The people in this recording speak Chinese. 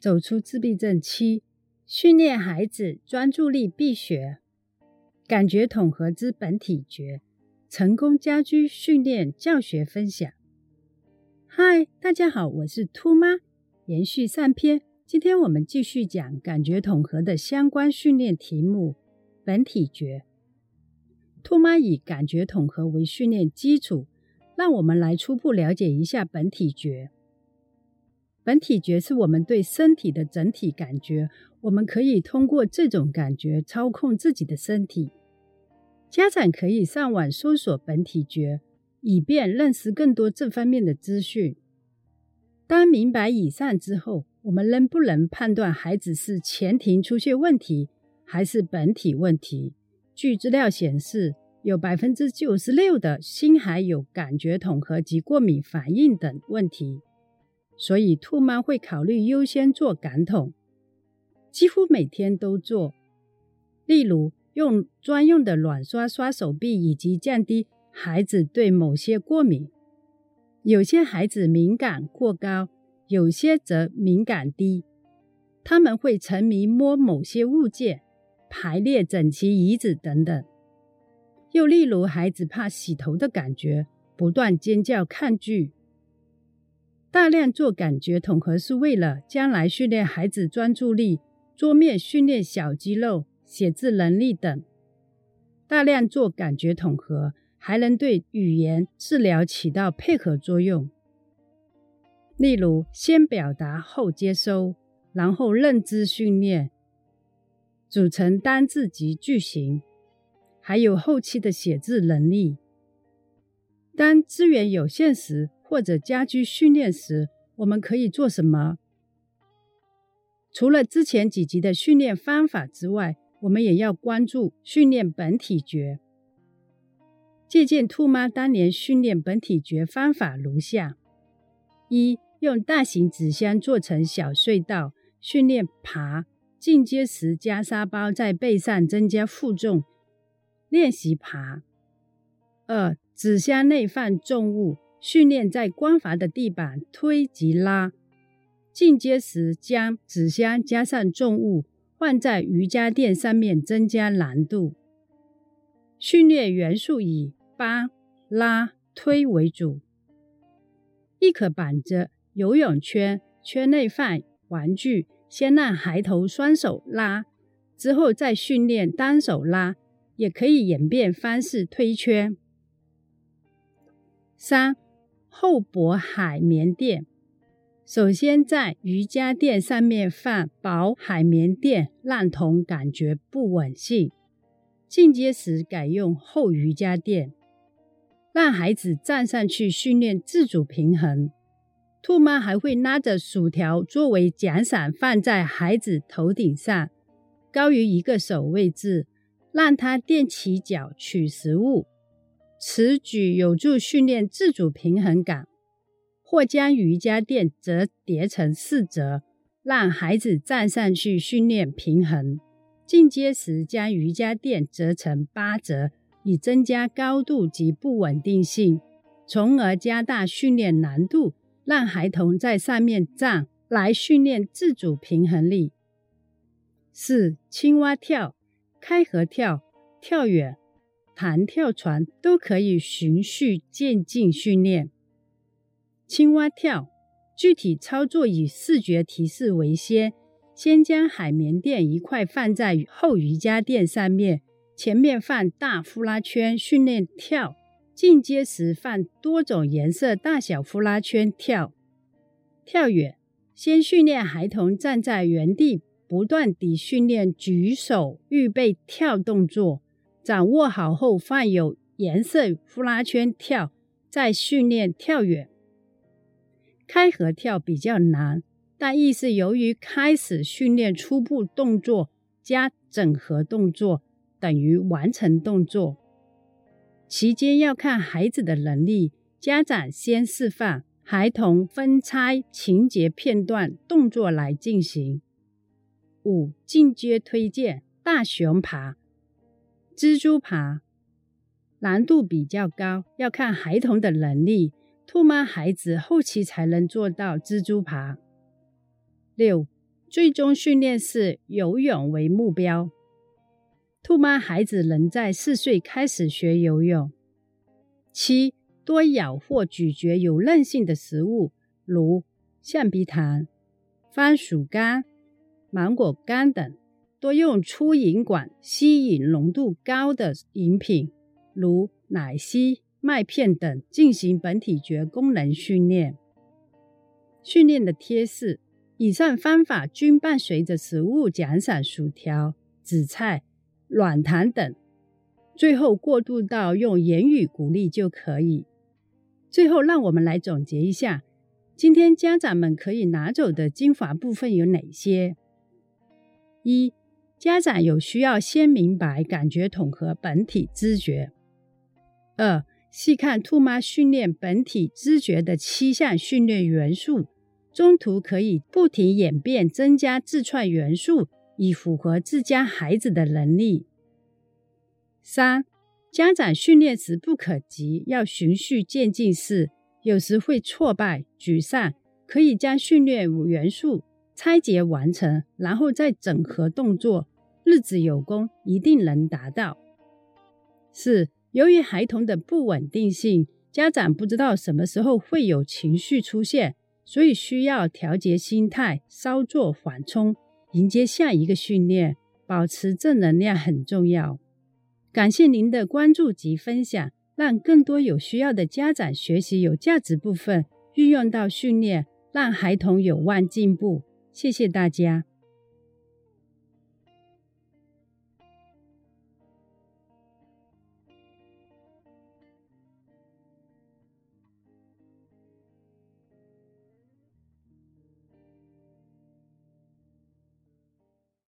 走出自闭症七，训练孩子专注力必学。感觉统合之本体觉，成功家居训练教学分享。嗨，大家好，我是兔妈。延续上篇，今天我们继续讲感觉统合的相关训练题目——本体觉。兔妈以感觉统合为训练基础，让我们来初步了解一下本体觉。本体觉是我们对身体的整体感觉，我们可以通过这种感觉操控自己的身体。家长可以上网搜索本体觉，以便认识更多这方面的资讯。当明白以上之后，我们能不能判断孩子是前庭出现问题，还是本体问题？据资料显示，有百分之九十六的新孩有感觉统合及过敏反应等问题。所以，兔妈会考虑优先做感统，几乎每天都做。例如，用专用的软刷刷手臂，以及降低孩子对某些过敏。有些孩子敏感过高，有些则敏感低。他们会沉迷摸某些物件、排列整齐椅子等等。又例如，孩子怕洗头的感觉，不断尖叫抗拒。大量做感觉统合是为了将来训练孩子专注力、桌面训练小肌肉、写字能力等。大量做感觉统合还能对语言治疗起到配合作用。例如，先表达后接收，然后认知训练，组成单字及句型，还有后期的写字能力。当资源有限时。或者家居训练时，我们可以做什么？除了之前几集的训练方法之外，我们也要关注训练本体觉。借鉴兔妈当年训练本体觉方法如下：一、用大型纸箱做成小隧道，训练爬；进阶时加沙包在背上，增加负重，练习爬。二、纸箱内放重物。训练在光滑的地板推及拉，进阶时将纸箱加上重物放在瑜伽垫上面，增加难度。训练元素以扒、拉、推为主。亦可绑着游泳圈，圈内放玩具，先让孩童双手拉，之后再训练单手拉，也可以演变方式推圈。三。厚薄海绵垫，首先在瑜伽垫上面放薄海绵垫，让童感觉不稳性。进阶时改用厚瑜伽垫，让孩子站上去训练自主平衡。兔妈还会拉着薯条作为奖赏，放在孩子头顶上，高于一个手位置，让他垫起脚取食物。此举有助训练自主平衡感，或将瑜伽垫折叠成四折，让孩子站上去训练平衡。进阶时将瑜伽垫折成八折，以增加高度及不稳定性，从而加大训练难度，让孩童在上面站来训练自主平衡力。四、青蛙跳、开合跳、跳远。弹跳床都可以循序渐进训练。青蛙跳，具体操作以视觉提示为先，先将海绵垫一块放在后瑜伽垫上面，前面放大呼啦圈训练跳。进阶时放多种颜色大小呼啦圈跳。跳远，先训练孩童站在原地，不断地训练举手预备跳动作。掌握好后，放有颜色呼啦圈跳，再训练跳远。开合跳比较难，但亦是由于开始训练初步动作加整合动作等于完成动作，期间要看孩子的能力，家长先示范，孩童分拆情节片段动作来进行。五进阶推荐大熊爬。蜘蛛爬难度比较高，要看孩童的能力。兔妈孩子后期才能做到蜘蛛爬。六最终训练是游泳为目标。兔妈孩子能在四岁开始学游泳。七，多咬或咀嚼有韧性的食物，如橡皮糖、番薯干、芒果干等。多用粗饮管吸引浓度高的饮品，如奶昔、麦片等，进行本体觉功能训练。训练的贴士：以上方法均伴随着食物奖赏薯条、紫菜、软糖等。最后过渡到用言语鼓励就可以。最后，让我们来总结一下，今天家长们可以拿走的精华部分有哪些？一家长有需要先明白感觉统合本体知觉。二、细看兔妈训练本体知觉的七项训练元素，中途可以不停演变增加自创元素，以符合自家孩子的能力。三、家长训练时不可急，要循序渐进式，有时会挫败、沮丧，可以将训练元素拆解完成，然后再整合动作。日子有功，一定能达到。四，由于孩童的不稳定性，家长不知道什么时候会有情绪出现，所以需要调节心态，稍作缓冲，迎接下一个训练。保持正能量很重要。感谢您的关注及分享，让更多有需要的家长学习有价值部分，运用到训练，让孩童有望进步。谢谢大家。